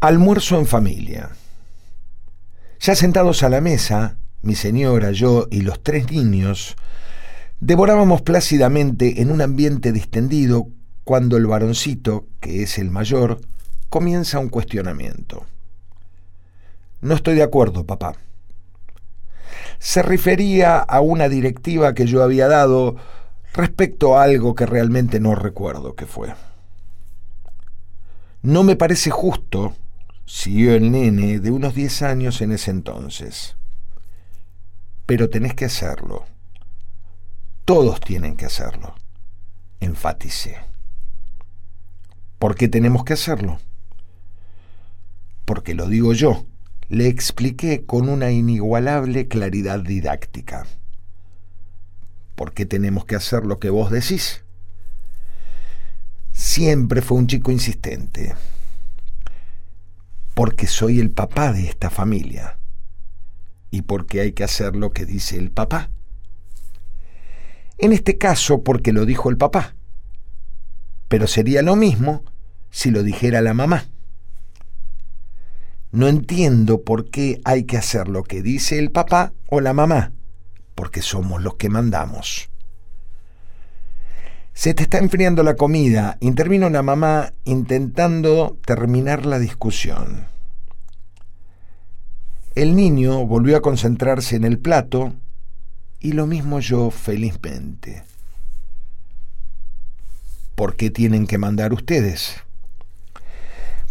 Almuerzo en familia. Ya sentados a la mesa, mi señora, yo y los tres niños, devorábamos plácidamente en un ambiente distendido cuando el varoncito, que es el mayor, comienza un cuestionamiento. No estoy de acuerdo, papá. Se refería a una directiva que yo había dado respecto a algo que realmente no recuerdo qué fue. No me parece justo siguió el nene de unos 10 años en ese entonces. Pero tenés que hacerlo. Todos tienen que hacerlo. Enfaticé. ¿Por qué tenemos que hacerlo? Porque lo digo yo. Le expliqué con una inigualable claridad didáctica. ¿Por qué tenemos que hacer lo que vos decís? Siempre fue un chico insistente porque soy el papá de esta familia y porque hay que hacer lo que dice el papá. En este caso porque lo dijo el papá, pero sería lo mismo si lo dijera la mamá. No entiendo por qué hay que hacer lo que dice el papá o la mamá, porque somos los que mandamos. Se te está enfriando la comida. Intervino la mamá intentando terminar la discusión. El niño volvió a concentrarse en el plato y lo mismo yo felizmente. ¿Por qué tienen que mandar ustedes?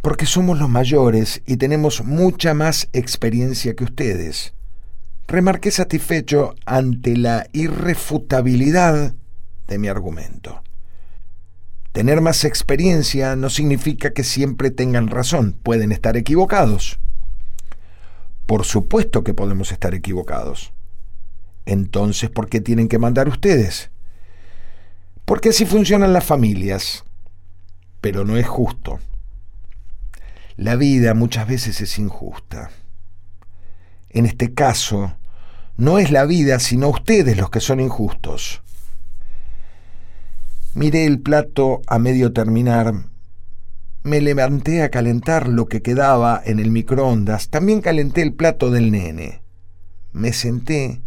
Porque somos los mayores y tenemos mucha más experiencia que ustedes. Remarqué satisfecho ante la irrefutabilidad de mi argumento. Tener más experiencia no significa que siempre tengan razón, pueden estar equivocados. Por supuesto que podemos estar equivocados. Entonces, ¿por qué tienen que mandar ustedes? Porque así funcionan las familias. Pero no es justo. La vida muchas veces es injusta. En este caso, no es la vida, sino ustedes los que son injustos. Miré el plato a medio terminar. Me levanté a calentar lo que quedaba en el microondas. También calenté el plato del nene. Me senté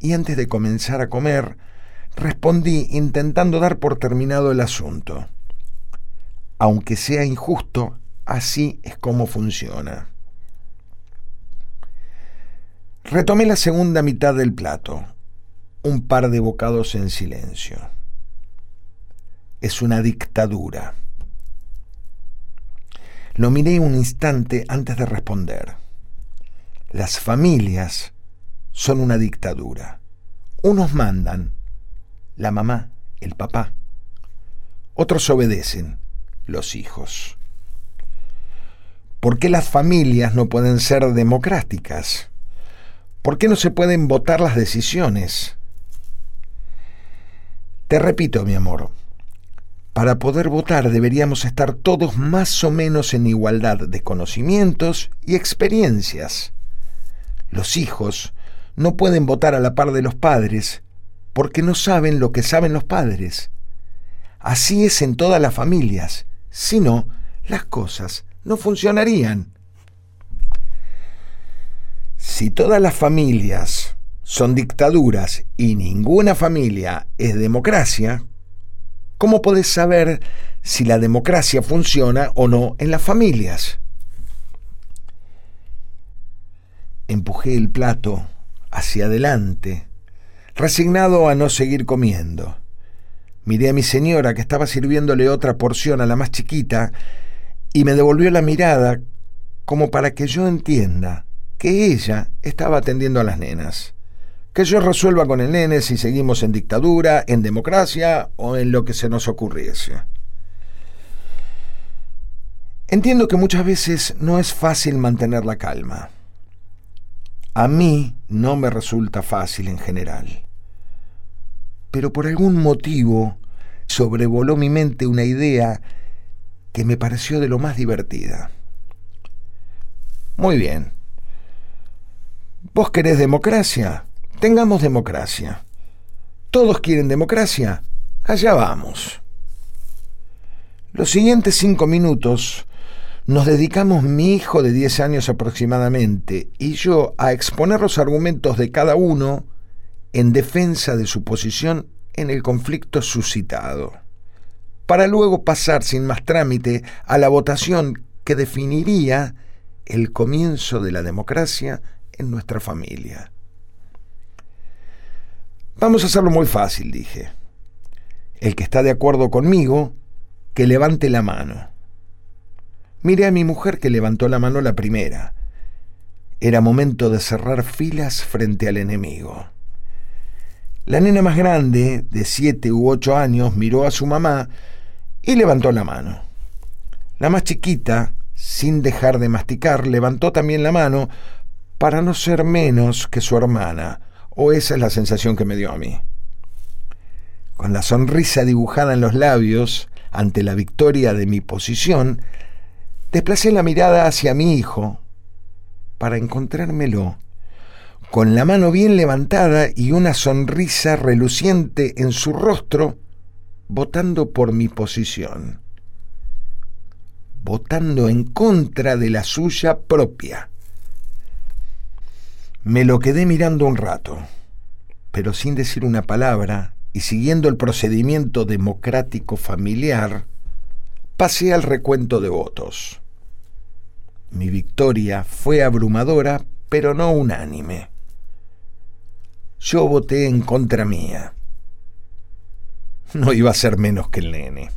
y antes de comenzar a comer, respondí intentando dar por terminado el asunto. Aunque sea injusto, así es como funciona. Retomé la segunda mitad del plato, un par de bocados en silencio es una dictadura. Lo miré un instante antes de responder. Las familias son una dictadura. Unos mandan, la mamá, el papá. Otros obedecen, los hijos. ¿Por qué las familias no pueden ser democráticas? ¿Por qué no se pueden votar las decisiones? Te repito, mi amor, para poder votar deberíamos estar todos más o menos en igualdad de conocimientos y experiencias. Los hijos no pueden votar a la par de los padres porque no saben lo que saben los padres. Así es en todas las familias, si no, las cosas no funcionarían. Si todas las familias son dictaduras y ninguna familia es democracia, ¿Cómo podés saber si la democracia funciona o no en las familias? Empujé el plato hacia adelante, resignado a no seguir comiendo. Miré a mi señora que estaba sirviéndole otra porción a la más chiquita y me devolvió la mirada como para que yo entienda que ella estaba atendiendo a las nenas que yo resuelva con el nene si seguimos en dictadura, en democracia o en lo que se nos ocurriese. Entiendo que muchas veces no es fácil mantener la calma. A mí no me resulta fácil en general. Pero por algún motivo sobrevoló mi mente una idea que me pareció de lo más divertida. Muy bien. ¿Vos querés democracia? Tengamos democracia. ¿Todos quieren democracia? Allá vamos. Los siguientes cinco minutos nos dedicamos mi hijo de 10 años aproximadamente y yo a exponer los argumentos de cada uno en defensa de su posición en el conflicto suscitado, para luego pasar sin más trámite a la votación que definiría el comienzo de la democracia en nuestra familia. Vamos a hacerlo muy fácil, dije. El que está de acuerdo conmigo, que levante la mano. Miré a mi mujer que levantó la mano la primera. Era momento de cerrar filas frente al enemigo. La nena más grande, de siete u ocho años, miró a su mamá y levantó la mano. La más chiquita, sin dejar de masticar, levantó también la mano para no ser menos que su hermana, o esa es la sensación que me dio a mí. Con la sonrisa dibujada en los labios ante la victoria de mi posición, desplacé la mirada hacia mi hijo para encontrármelo, con la mano bien levantada y una sonrisa reluciente en su rostro, votando por mi posición, votando en contra de la suya propia. Me lo quedé mirando un rato, pero sin decir una palabra y siguiendo el procedimiento democrático familiar, pasé al recuento de votos. Mi victoria fue abrumadora, pero no unánime. Yo voté en contra mía. No iba a ser menos que el nene.